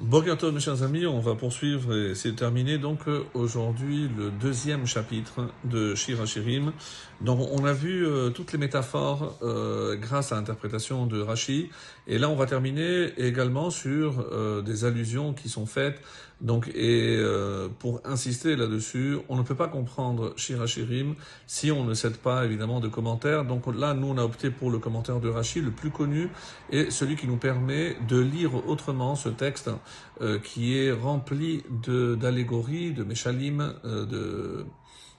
Bonjour mes chers amis, on va poursuivre et c'est terminé donc aujourd'hui le deuxième chapitre de Shira Shirim. Donc on a vu euh, toutes les métaphores euh, grâce à l'interprétation de Rashi et là on va terminer également sur euh, des allusions qui sont faites. Donc et pour insister là-dessus, on ne peut pas comprendre Shira Shirim si on ne cède pas évidemment de commentaires. Donc là nous on a opté pour le commentaire de Rashi le plus connu et celui qui nous permet de lire autrement ce texte euh, qui est rempli d'allégories, de, méchalim, euh, de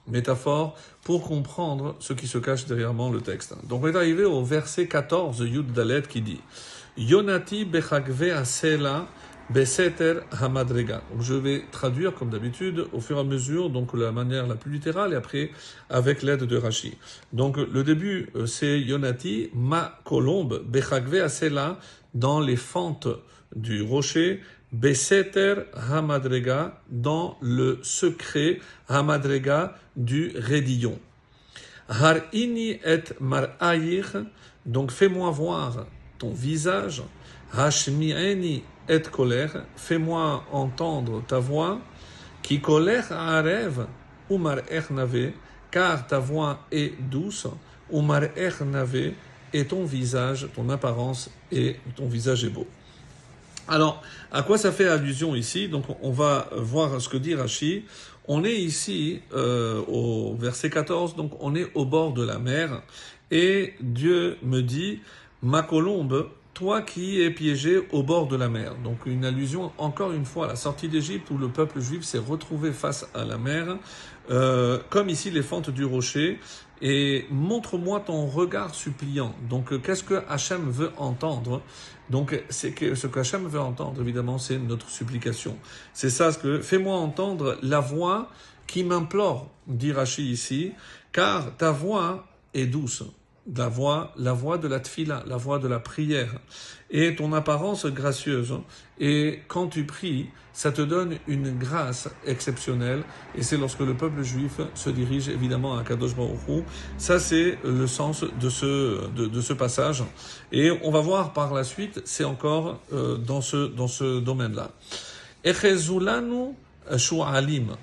métaphores, pour comprendre ce qui se cache derrière le texte. Donc on est arrivé au verset 14, Yud Dalet, qui dit Yonati bechagve beseter hamadrega. Je vais traduire comme d'habitude au fur et à mesure, donc la manière la plus littérale, et après avec l'aide de Rashi. Donc le début, euh, c'est Yonati, ma colombe, bechagve asela, dans les fentes du rocher, Beseter Hamadrega, dans le secret Hamadrega du Rédillon. Har ini et mar'ayir, donc fais-moi voir ton visage. Hashmi'eni et colère, fais-moi entendre ta voix. Qui colère à rêve, ou nave, car ta voix est douce. Ou nave, et ton visage, ton apparence et ton visage est beau. Alors, à quoi ça fait allusion ici? Donc, on va voir ce que dit Rashi. On est ici euh, au verset 14, donc on est au bord de la mer, et Dieu me dit, ma colombe, toi qui es piégé au bord de la mer. Donc une allusion encore une fois à la sortie d'Égypte où le peuple juif s'est retrouvé face à la mer, euh, comme ici les fentes du rocher, et montre-moi ton regard suppliant. Donc, euh, qu'est-ce que Hachem veut entendre? Donc, c'est que ce que Hachem veut entendre, évidemment, c'est notre supplication. C'est ça ce que fais-moi entendre la voix qui m'implore, dit Rachi ici, car ta voix est douce la voix, la voix de la tfila, la voix de la prière, et ton apparence gracieuse. Et quand tu pries, ça te donne une grâce exceptionnelle, et c'est lorsque le peuple juif se dirige évidemment à Kadosh Baruch Ça, c'est le sens de ce, de, ce passage. Et on va voir par la suite, c'est encore euh, dans ce, dans ce domaine-là. Echezulanu shu'alim.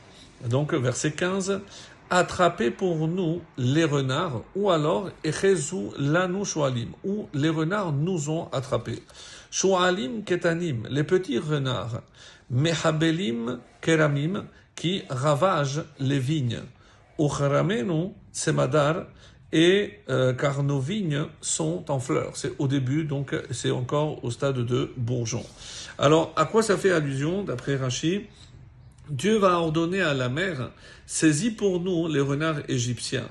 Donc, verset 15 attraper pour nous les renards, ou alors Echezu lanu shualim, ou les renards nous ont attrapés. Shualim ketanim, les petits renards, mehabelim keramim, qui ravagent les vignes. Uchramenu semadar, et euh, car nos vignes sont en fleurs. C'est au début, donc c'est encore au stade de bourgeon. Alors, à quoi ça fait allusion, d'après Rachid Dieu va ordonner à la mer, saisis pour nous les renards égyptiens,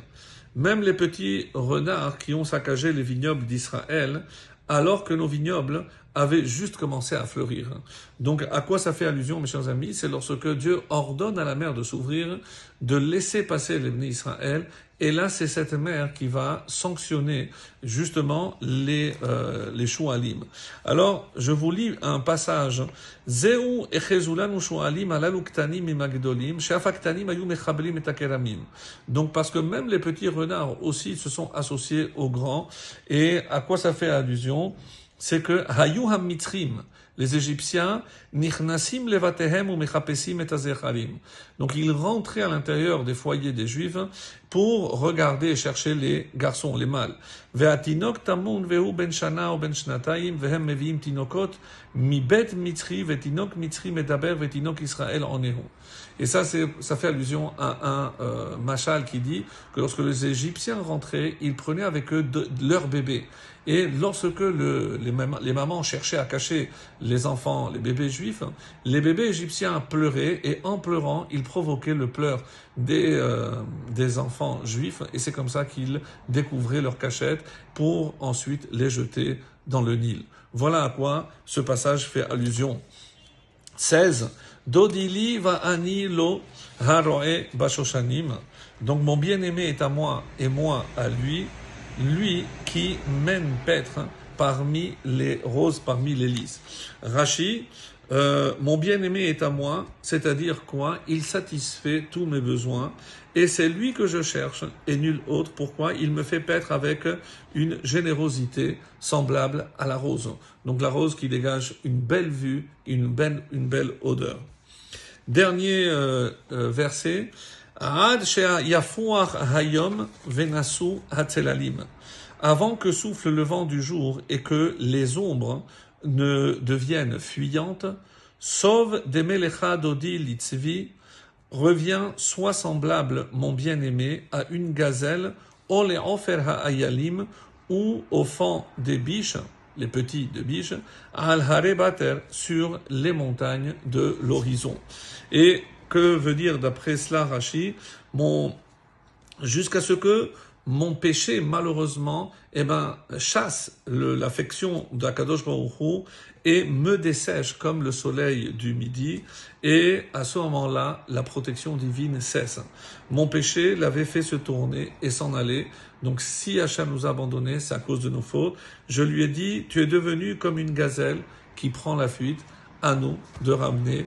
même les petits renards qui ont saccagé les vignobles d'Israël, alors que nos vignobles avaient juste commencé à fleurir. Donc à quoi ça fait allusion, mes chers amis? C'est lorsque Dieu ordonne à la mer de s'ouvrir, de laisser passer les Israël, et là c'est cette mer qui va sanctionner justement les euh, les. Alors je vous lis un passage. Donc parce que même les petits renards aussi se sont associés aux grands. Et à quoi ça fait allusion? C'est que Hayu Mitrim, les Égyptiens, Nichnasim levatehem ou mechapesim et Donc ils rentraient à l'intérieur des foyers des Juifs pour regarder et chercher les garçons, les mâles. Ve'atinok tamun vehu ben shana ou ben shnataim vehem tinokot medaber Et ça, ça fait allusion à un euh, machal qui dit que lorsque les Égyptiens rentraient, ils prenaient avec eux de, leur bébé. Et lorsque le, les, les, mamans cherchaient à cacher les enfants, les bébés juifs, les bébés égyptiens pleuraient et en pleurant, ils provoquaient le pleur des, euh, des enfants juifs et c'est comme ça qu'ils découvraient leur cachette pour ensuite les jeter dans le Nil. Voilà à quoi ce passage fait allusion. 16. Dodili va anilo haroe bashoshanim. Donc mon bien-aimé est à moi et moi à lui lui qui mène paître parmi les roses, parmi les lys. Rashi, euh, mon bien-aimé est à moi, c'est-à-dire quoi? Il satisfait tous mes besoins et c'est lui que je cherche et nul autre. Pourquoi? Il me fait paître avec une générosité semblable à la rose. Donc la rose qui dégage une belle vue, une belle, une belle odeur. Dernier euh, euh, verset. Avant que souffle le vent du jour et que les ombres ne deviennent fuyantes, sauve des melecha dodi litzvi, revient, soit semblable, mon bien-aimé, à une gazelle, ole ofer ayalim, ou au fond des biches, les petits de biches, al harebater, sur les montagnes de l'horizon. Et que veut dire d'après cela Rashi? Mon jusqu'à ce que mon péché, malheureusement, eh ben, chasse l'affection d'Akadosh Baruch et me dessèche comme le soleil du midi. Et à ce moment-là, la protection divine cesse. Mon péché l'avait fait se tourner et s'en aller. Donc si Hachem nous a abandonnés, c'est à cause de nos fautes. Je lui ai dit, tu es devenu comme une gazelle qui prend la fuite. À nous de ramener